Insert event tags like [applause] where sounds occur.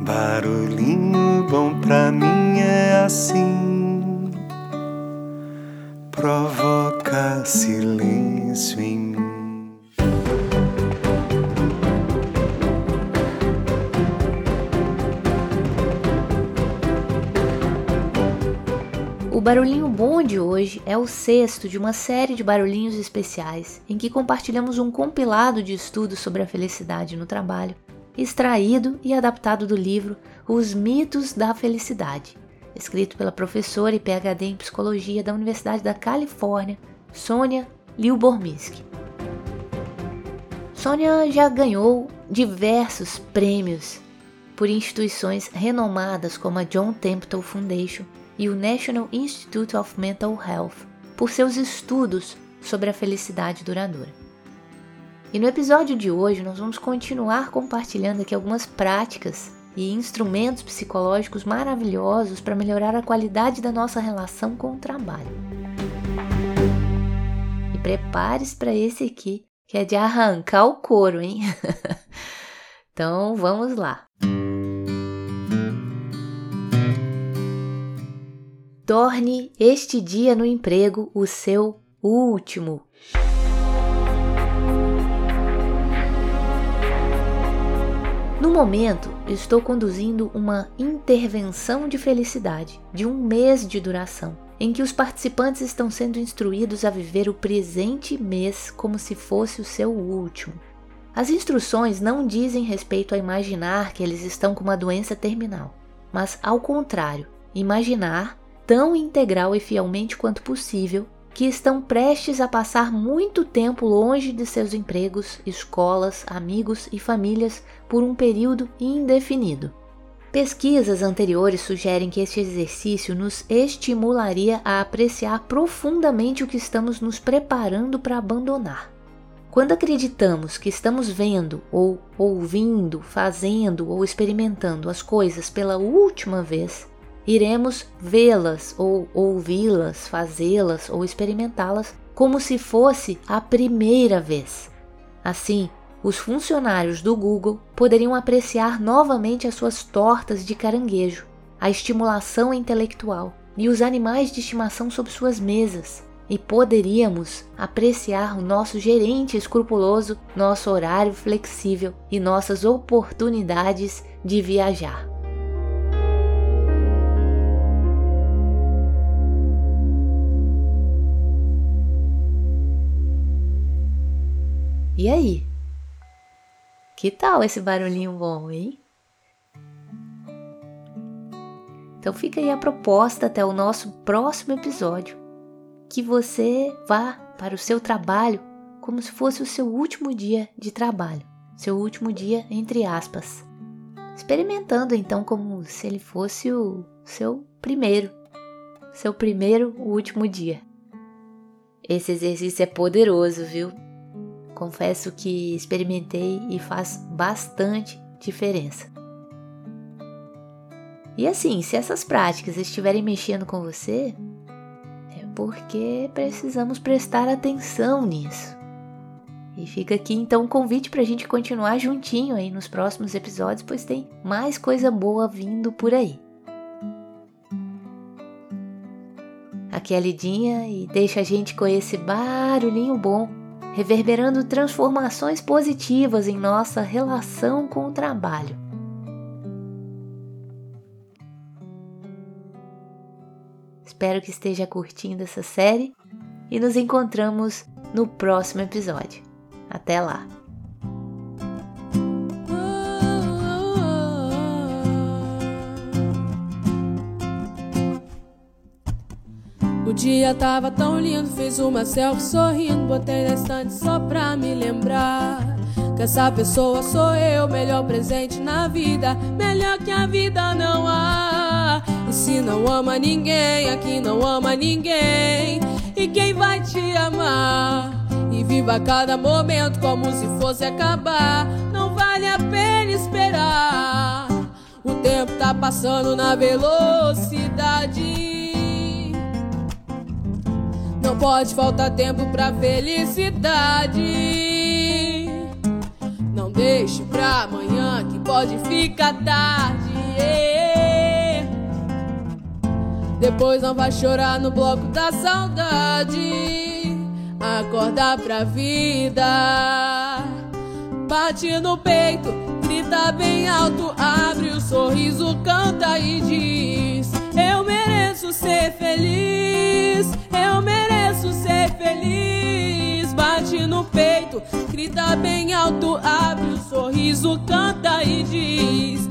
Barulhinho bom pra mim é assim, provoca silêncio em mim. O barulhinho bom de hoje é o sexto de uma série de barulhinhos especiais em que compartilhamos um compilado de estudos sobre a felicidade no trabalho extraído e adaptado do livro Os Mitos da Felicidade, escrito pela professora e PhD em Psicologia da Universidade da Califórnia, Sônia Liubormisky. Sônia já ganhou diversos prêmios por instituições renomadas como a John Templeton Foundation e o National Institute of Mental Health por seus estudos sobre a felicidade duradoura. E no episódio de hoje nós vamos continuar compartilhando aqui algumas práticas e instrumentos psicológicos maravilhosos para melhorar a qualidade da nossa relação com o trabalho. E prepare-se para esse aqui, que é de arrancar o couro, hein? [laughs] então vamos lá. Torne este dia no emprego o seu último. Momento, estou conduzindo uma intervenção de felicidade de um mês de duração, em que os participantes estão sendo instruídos a viver o presente mês como se fosse o seu último. As instruções não dizem respeito a imaginar que eles estão com uma doença terminal, mas, ao contrário, imaginar, tão integral e fielmente quanto possível, que estão prestes a passar muito tempo longe de seus empregos, escolas, amigos e famílias por um período indefinido. Pesquisas anteriores sugerem que este exercício nos estimularia a apreciar profundamente o que estamos nos preparando para abandonar. Quando acreditamos que estamos vendo, ou ouvindo, fazendo ou experimentando as coisas pela última vez, iremos vê-las ou ouvi-las, fazê-las ou experimentá-las como se fosse a primeira vez. Assim, os funcionários do Google poderiam apreciar novamente as suas tortas de caranguejo, a estimulação intelectual e os animais de estimação sob suas mesas, e poderíamos apreciar o nosso gerente escrupuloso, nosso horário flexível e nossas oportunidades de viajar. E aí? Que tal esse barulhinho bom, hein? Então fica aí a proposta até o nosso próximo episódio, que você vá para o seu trabalho como se fosse o seu último dia de trabalho, seu último dia entre aspas. Experimentando então como se ele fosse o seu primeiro, seu primeiro último dia. Esse exercício é poderoso, viu? Confesso que experimentei e faz bastante diferença. E assim, se essas práticas estiverem mexendo com você, é porque precisamos prestar atenção nisso. E fica aqui então um convite para a gente continuar juntinho aí nos próximos episódios, pois tem mais coisa boa vindo por aí. Aqui é a Lidinha e deixa a gente com esse barulhinho bom reverberando transformações positivas em nossa relação com o trabalho. Espero que esteja curtindo essa série e nos encontramos no próximo episódio. Até lá! Dia tava tão lindo, fiz uma selfie sorrindo, botei na estante só pra me lembrar. Que essa pessoa sou eu, melhor presente na vida, melhor que a vida não há. E se não ama ninguém, aqui não ama ninguém, e quem vai te amar? E viva cada momento como se fosse acabar, não vale a pena esperar. O tempo tá passando na velocidade. Não pode faltar tempo pra felicidade. Não deixe pra amanhã que pode ficar tarde. Depois não vai chorar no bloco da saudade. Acordar pra vida. Bate no peito, grita bem alto, abre o sorriso, canta e diz: Eu mereço ser feliz, grita bem alto, abre o sorriso, canta e diz: